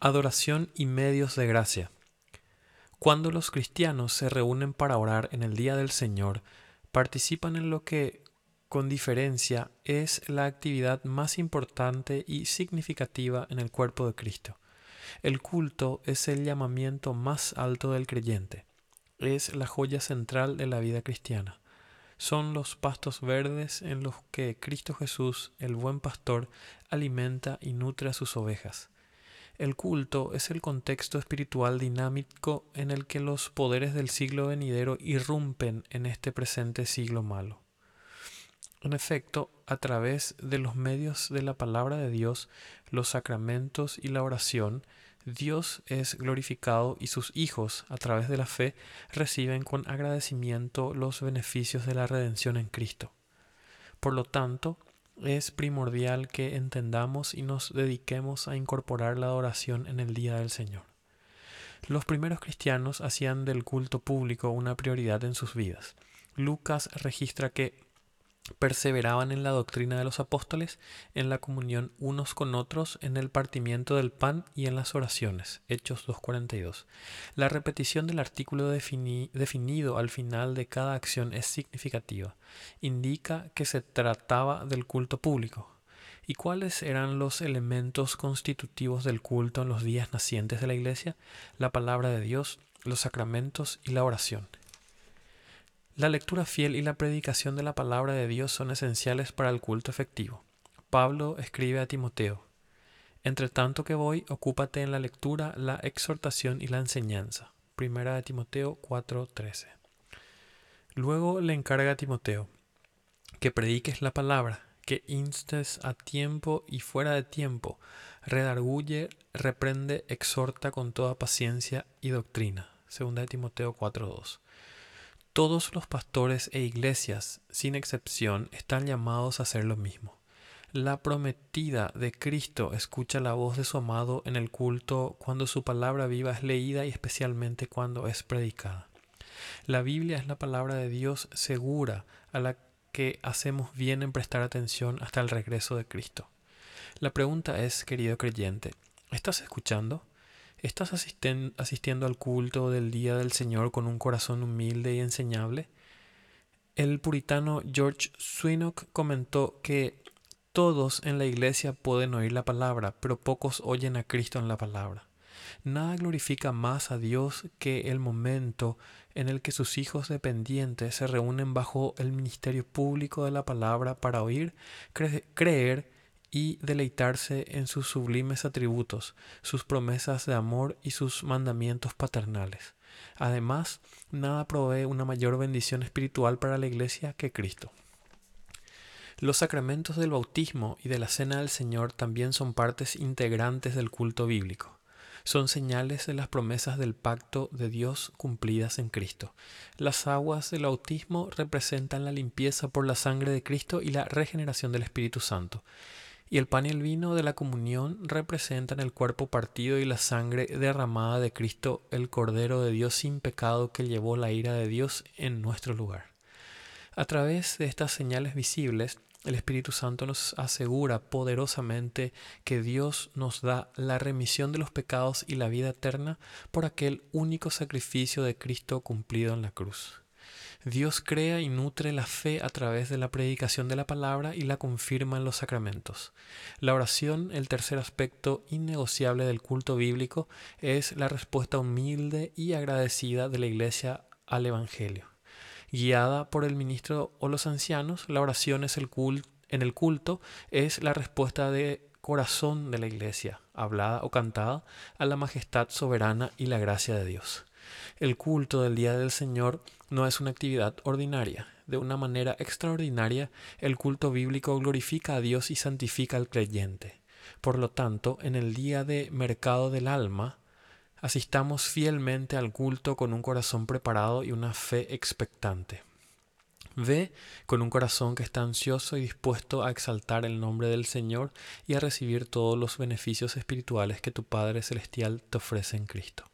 Adoración y medios de gracia. Cuando los cristianos se reúnen para orar en el Día del Señor, participan en lo que, con diferencia, es la actividad más importante y significativa en el cuerpo de Cristo. El culto es el llamamiento más alto del creyente. Es la joya central de la vida cristiana. Son los pastos verdes en los que Cristo Jesús, el buen pastor, alimenta y nutre a sus ovejas. El culto es el contexto espiritual dinámico en el que los poderes del siglo venidero irrumpen en este presente siglo malo. En efecto, a través de los medios de la palabra de Dios, los sacramentos y la oración, Dios es glorificado y sus hijos, a través de la fe, reciben con agradecimiento los beneficios de la redención en Cristo. Por lo tanto, es primordial que entendamos y nos dediquemos a incorporar la adoración en el día del Señor. Los primeros cristianos hacían del culto público una prioridad en sus vidas. Lucas registra que perseveraban en la doctrina de los apóstoles, en la comunión unos con otros, en el partimiento del pan y en las oraciones. Hechos 2.42. La repetición del artículo definido al final de cada acción es significativa. Indica que se trataba del culto público. ¿Y cuáles eran los elementos constitutivos del culto en los días nacientes de la Iglesia? La palabra de Dios, los sacramentos y la oración. La lectura fiel y la predicación de la palabra de Dios son esenciales para el culto efectivo. Pablo escribe a Timoteo, Entre tanto que voy, ocúpate en la lectura, la exhortación y la enseñanza. Primera de Timoteo 4:13. Luego le encarga a Timoteo que prediques la palabra, que instes a tiempo y fuera de tiempo, redarguye, reprende, exhorta con toda paciencia y doctrina. Segunda de Timoteo 4:2. Todos los pastores e iglesias, sin excepción, están llamados a hacer lo mismo. La prometida de Cristo escucha la voz de su amado en el culto cuando su palabra viva es leída y especialmente cuando es predicada. La Biblia es la palabra de Dios segura a la que hacemos bien en prestar atención hasta el regreso de Cristo. La pregunta es, querido creyente, ¿estás escuchando? ¿Estás asistiendo al culto del Día del Señor con un corazón humilde y enseñable? El puritano George Swinock comentó que todos en la iglesia pueden oír la palabra, pero pocos oyen a Cristo en la palabra. Nada glorifica más a Dios que el momento en el que sus hijos dependientes se reúnen bajo el ministerio público de la palabra para oír, creer y deleitarse en sus sublimes atributos, sus promesas de amor y sus mandamientos paternales. Además, nada provee una mayor bendición espiritual para la Iglesia que Cristo. Los sacramentos del bautismo y de la cena del Señor también son partes integrantes del culto bíblico. Son señales de las promesas del pacto de Dios cumplidas en Cristo. Las aguas del bautismo representan la limpieza por la sangre de Cristo y la regeneración del Espíritu Santo y el pan y el vino de la comunión representan el cuerpo partido y la sangre derramada de Cristo, el Cordero de Dios sin pecado que llevó la ira de Dios en nuestro lugar. A través de estas señales visibles, el Espíritu Santo nos asegura poderosamente que Dios nos da la remisión de los pecados y la vida eterna por aquel único sacrificio de Cristo cumplido en la cruz. Dios crea y nutre la fe a través de la predicación de la palabra y la confirma en los sacramentos. La oración, el tercer aspecto innegociable del culto bíblico, es la respuesta humilde y agradecida de la Iglesia al Evangelio. Guiada por el ministro o los ancianos, la oración es el en el culto es la respuesta de corazón de la Iglesia, hablada o cantada, a la majestad soberana y la gracia de Dios. El culto del Día del Señor no es una actividad ordinaria. De una manera extraordinaria, el culto bíblico glorifica a Dios y santifica al creyente. Por lo tanto, en el día de mercado del alma, asistamos fielmente al culto con un corazón preparado y una fe expectante. Ve con un corazón que está ansioso y dispuesto a exaltar el nombre del Señor y a recibir todos los beneficios espirituales que tu Padre Celestial te ofrece en Cristo.